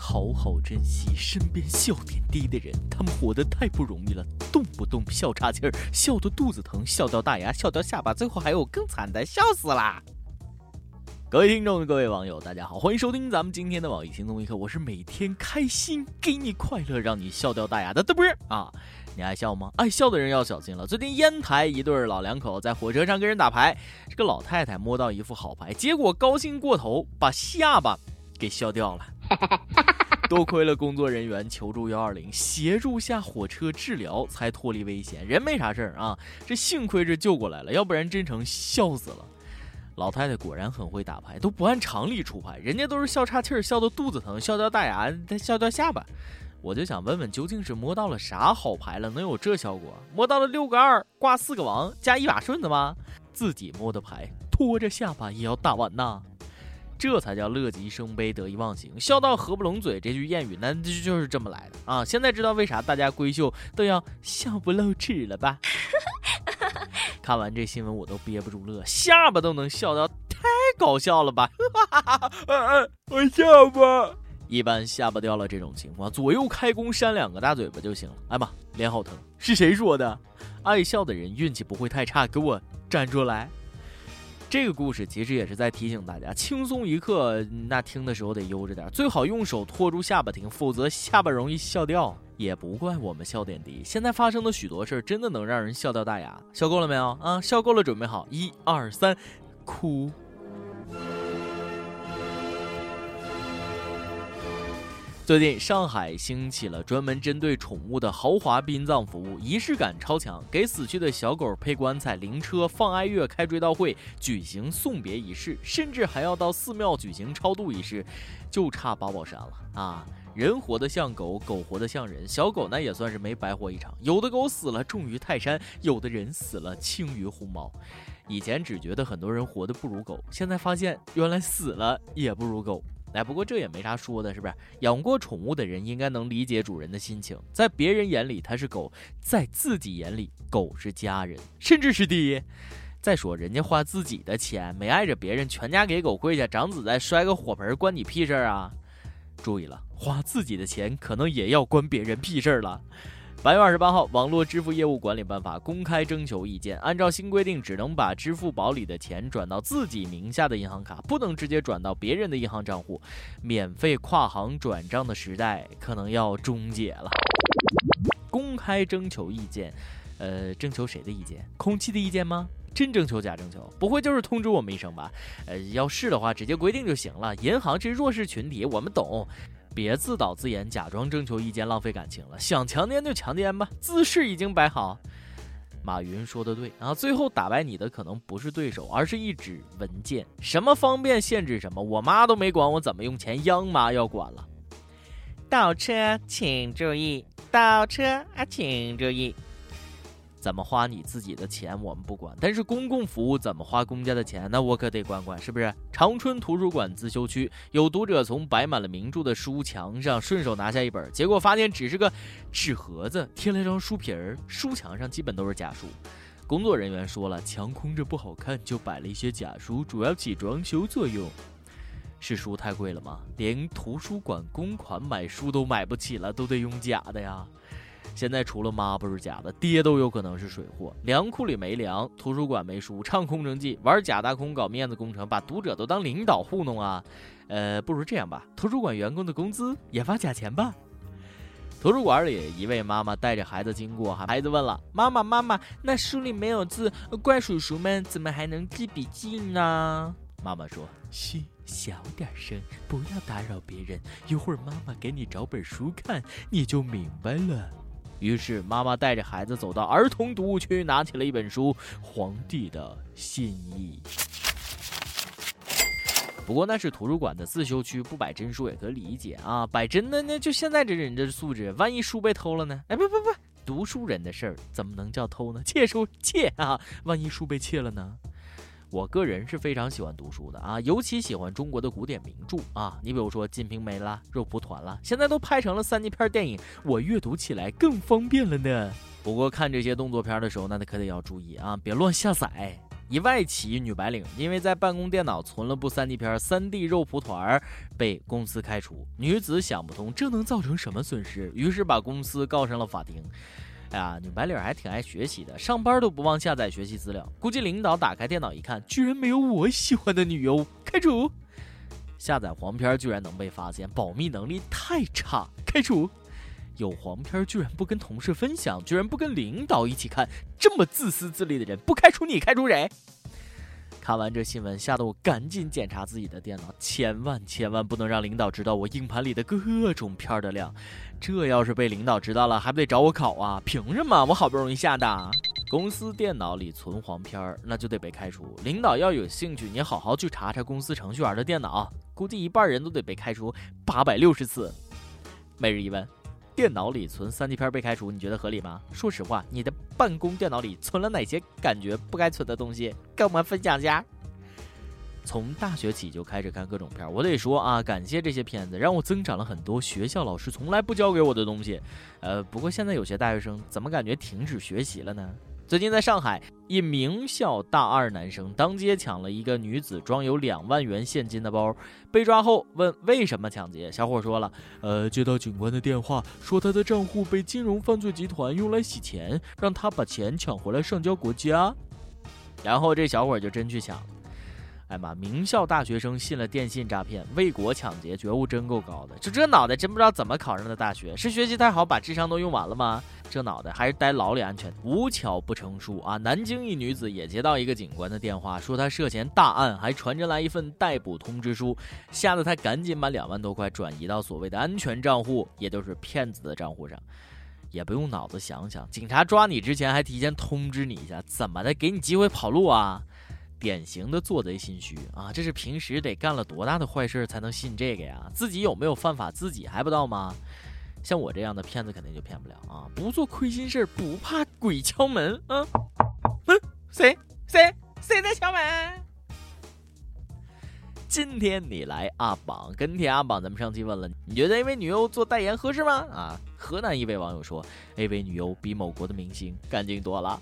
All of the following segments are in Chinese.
好好珍惜身边笑点低的人，他们活得太不容易了，动不动笑岔气儿，笑得肚子疼，笑掉大牙，笑掉下巴，最后还有更惨的，笑死啦！各位听众，各位网友，大家好，欢迎收听咱们今天的网易轻松一刻，我是每天开心给你快乐，让你笑掉大牙的嘚啵啊！你爱笑吗？爱笑的人要小心了。最近烟台一对老两口在火车上跟人打牌，这个老太太摸到一副好牌，结果高兴过头，把下巴给笑掉了。多亏了工作人员求助幺二零，协助下火车治疗，才脱离危险。人没啥事儿啊，这幸亏是救过来了，要不然真成笑死了。老太太果然很会打牌，都不按常理出牌，人家都是笑岔气儿，笑得肚子疼，笑掉大牙，再笑掉下巴。我就想问问，究竟是摸到了啥好牌了，能有这效果？摸到了六个二挂四个王加一把顺子吗？自己摸的牌，拖着下巴也要打完呐！这才叫乐极生悲，得意忘形，笑到合不拢嘴。这句谚语，那就就是这么来的啊！现在知道为啥大家闺秀都要笑不露齿了吧？看完这新闻，我都憋不住乐，下巴都能笑到，太搞笑了吧！我下巴。一般下巴掉了这种情况，左右开弓扇两个大嘴巴就行了。哎妈，脸好疼！是谁说的？爱笑的人运气不会太差，给我站出来！这个故事其实也是在提醒大家，轻松一刻，那听的时候得悠着点，最好用手托住下巴听，否则下巴容易笑掉。也不怪我们笑点低，现在发生的许多事儿真的能让人笑掉大牙。笑够了没有？啊，笑够了，准备好，一二三，哭！最近，上海兴起了专门针对宠物的豪华殡葬服务，仪式感超强，给死去的小狗配棺材、灵车、放哀乐、开追悼会、举行送别仪式，甚至还要到寺庙举行超度仪式，就差八宝山了啊！人活得像狗，狗活得像人，小狗呢也算是没白活一场。有的狗死了重于泰山，有的人死了轻于鸿毛。以前只觉得很多人活得不如狗，现在发现原来死了也不如狗。哎，不过这也没啥说的，是不是？养过宠物的人应该能理解主人的心情。在别人眼里它是狗，在自己眼里狗是家人，甚至是爹。再说人家花自己的钱，没碍着别人，全家给狗跪下，长子再摔个火盆，关你屁事啊？注意了，花自己的钱可能也要关别人屁事了。八月二十八号，《网络支付业务管理办法》公开征求意见。按照新规定，只能把支付宝里的钱转到自己名下的银行卡，不能直接转到别人的银行账户。免费跨行转账的时代可能要终结了。公开征求意见，呃，征求谁的意见？空气的意见吗？真征求假征求？不会就是通知我们一声吧？呃，要是的话，直接规定就行了。银行是弱势群体，我们懂。别自导自演，假装征求意见，浪费感情了。想强奸就强奸吧，姿势已经摆好。马云说的对啊，最后打败你的可能不是对手，而是一纸文件。什么方便限制什么，我妈都没管我怎么用钱，央妈要管了。倒车请注意，倒车啊请注意。怎么花你自己的钱，我们不管。但是公共服务怎么花公家的钱，那我可得管管，是不是？长春图书馆自修区有读者从摆满了名著的书墙上顺手拿下一本，结果发现只是个纸盒子，贴了一张书皮儿，书墙上基本都是假书。工作人员说了，墙空着不好看，就摆了一些假书，主要起装修作用。是书太贵了吗？连图书馆公款买书都买不起了，都得用假的呀。现在除了妈不是假的，爹都有可能是水货。粮库里没粮，图书馆没书，唱空城计，玩假大空，搞面子工程，把读者都当领导糊弄啊！呃，不如这样吧，图书馆员工的工资也发假钱吧。图书馆里，一位妈妈带着孩子经过，孩子问了：“妈妈，妈妈，那书里没有字，怪叔叔们怎么还能记笔记呢？”妈妈说：“嘘，小点声，不要打扰别人。一会儿妈妈给你找本书看，你就明白了。”于是，妈妈带着孩子走到儿童读物区，拿起了一本书《皇帝的新衣》。不过那是图书馆的自修区，不摆真书也可理解啊。摆真的，那就现在这人这素质，万一书被偷了呢？哎，不不不，读书人的事儿怎么能叫偷呢？窃书窃啊！万一书被窃了呢？我个人是非常喜欢读书的啊，尤其喜欢中国的古典名著啊。你比如说《金瓶梅》啦，《肉蒲团》啦，现在都拍成了三级片电影，我阅读起来更方便了呢。不过看这些动作片的时候，那可得要注意啊，别乱下载。一外企女白领因为在办公电脑存了部 3D 片，3D 肉蒲团被公司开除。女子想不通这能造成什么损失，于是把公司告上了法庭。哎呀，女白领还挺爱学习的，上班都不忘下载学习资料。估计领导打开电脑一看，居然没有我喜欢的女优，开除。下载黄片居然能被发现，保密能力太差，开除。有黄片居然不跟同事分享，居然不跟领导一起看，这么自私自利的人，不开除你，开除谁？看完这新闻，吓得我赶紧检查自己的电脑，千万千万不能让领导知道我硬盘里的各种片的量。这要是被领导知道了，还不得找我考啊？凭什么？我好不容易下的。公司电脑里存黄片儿那就得被开除。领导要有兴趣，你好好去查查公司程序员的电脑，估计一半人都得被开除八百六十次。每日一问。电脑里存三级片被开除，你觉得合理吗？说实话，你的办公电脑里存了哪些感觉不该存的东西？跟我们分享一下。从大学起就开始看各种片，我得说啊，感谢这些片子，让我增长了很多学校老师从来不教给我的东西。呃，不过现在有些大学生怎么感觉停止学习了呢？最近在上海，一名校大二男生当街抢了一个女子装有两万元现金的包，被抓后问为什么抢劫，小伙说了：“呃，接到警官的电话，说他的账户被金融犯罪集团用来洗钱，让他把钱抢回来上交国家。”然后这小伙就真去抢了。哎妈！名校大学生信了电信诈骗，为国抢劫，觉悟真够高的。就这脑袋，真不知道怎么考上的大学，是学习太好把智商都用完了吗？这脑袋还是待牢里安全。无巧不成书啊！南京一女子也接到一个警官的电话，说她涉嫌大案，还传真来一份逮捕通知书，吓得她赶紧把两万多块转移到所谓的安全账户，也就是骗子的账户上。也不用脑子想想，警察抓你之前还提前通知你一下，怎么的？给你机会跑路啊？典型的做贼心虚啊！这是平时得干了多大的坏事才能信这个呀？自己有没有犯法自己还不知道吗？像我这样的骗子肯定就骗不了啊！不做亏心事不怕鬼敲门啊！嗯，谁谁谁在敲门？今天你来阿榜跟帖阿榜，咱们上期问了，你觉得 AV 女优做代言合适吗？啊，河南一位网友说，AV 女优比某国的明星干净多了。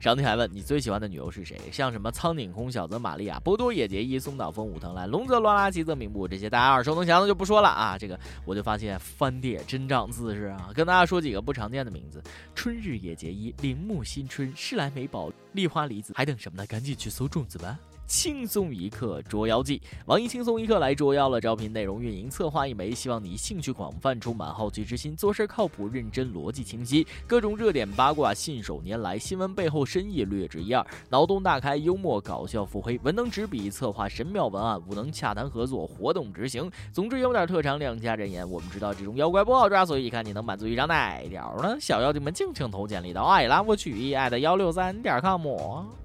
上期还问你最喜欢的女优是谁？像什么苍井空、小泽玛利亚、波多野结衣、松岛枫、武藤兰、龙泽罗拉、吉泽明步这些大家耳熟能详的就不说了啊。这个我就发现翻碟真长姿势啊！跟大家说几个不常见的名字：春日野结衣、铃木新春、世来美宝、丽花梨子，还等什么呢？赶紧去搜种子吧！轻松一刻捉妖记，网易轻松一刻来捉妖了。招聘内容运营策划一枚，希望你兴趣广泛，充满好奇之心，做事靠谱认真，逻辑清晰，各种热点八卦信手拈来，新闻背后深意略知一二，脑洞大开，幽默搞笑腹黑，文能执笔策划神妙文案，武能洽谈合作，活动执行。总之有点特长，两家人言。我们知道这种妖怪不好抓，所以看你能满足一张哪条呢？小妖精们尽情投简历到爱拉我曲艺艾特幺六三点 com。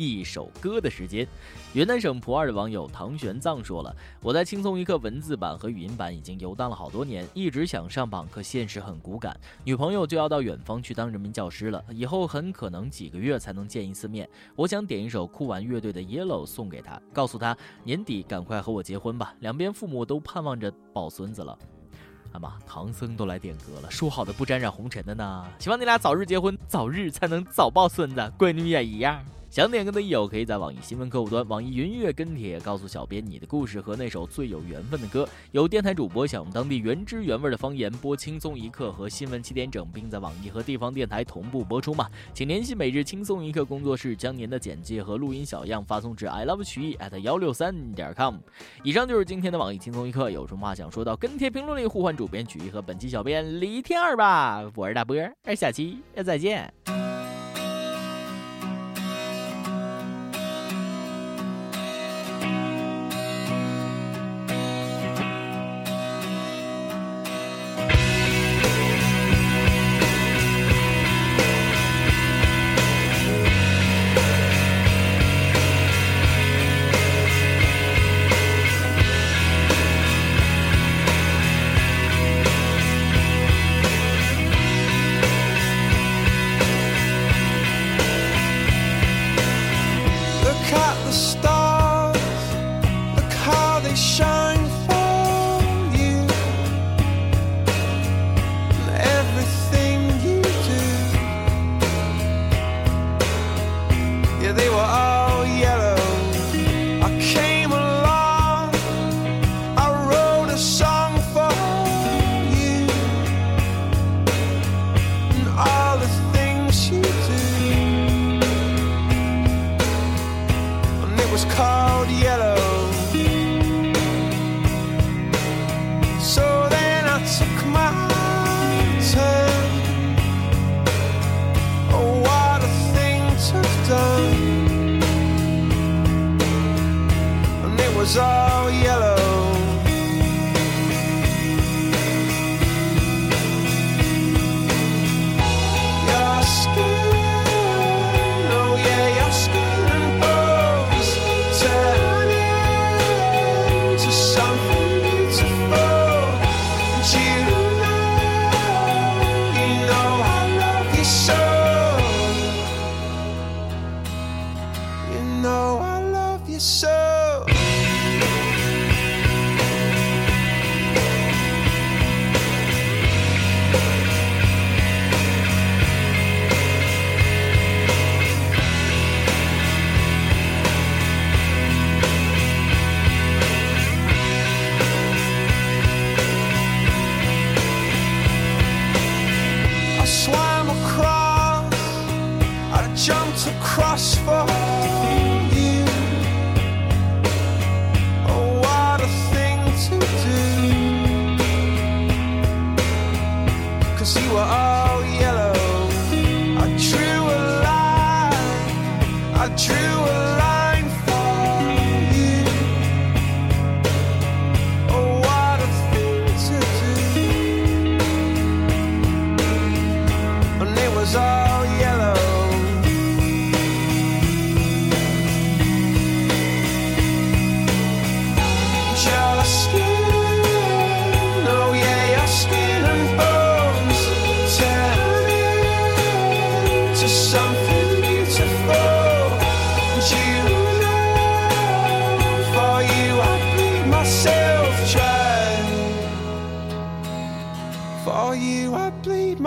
一首歌的时间，云南省普洱的网友唐玄奘说了：“我在轻松一刻文字版和语音版已经游荡了好多年，一直想上榜，可现实很骨感。女朋友就要到远方去当人民教师了，以后很可能几个月才能见一次面。我想点一首酷玩乐队的《Yellow》送给她，告诉她年底赶快和我结婚吧。两边父母都盼望着抱孙子了。阿妈，唐僧都来点歌了，说好的不沾染红尘的呢？希望你俩早日结婚，早日才能早抱孙子，闺女也一样。”想点歌的益友可以在网易新闻客户端、网易云音乐跟帖，告诉小编你的故事和那首最有缘分的歌。有电台主播想用当地原汁原味的方言播《轻松一刻》和新闻七点整，并在网易和地方电台同步播出吗？请联系每日轻松一刻工作室，将您的简介和录音小样发送至 i love 曲艺 at 幺六三点 com。以上就是今天的网易轻松一刻，有什么话想说到跟帖评论里互换主编曲艺和本期小编李天二吧。我是大波，下期再见。called yellow. So then I took my turn. Oh, what a thing to have done! And it was all yellow.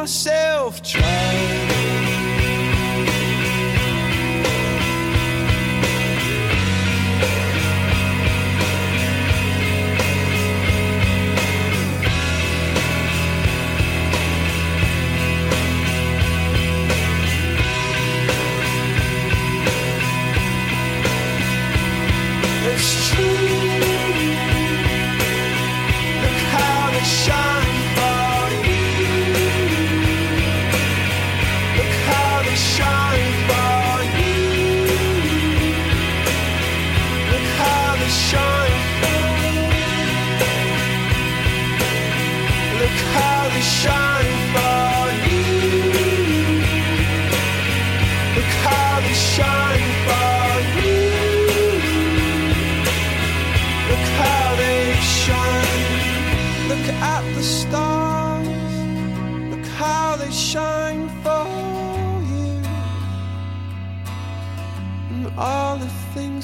myself trying.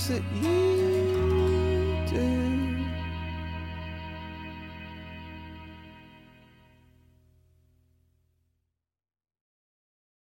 sit. Yeah.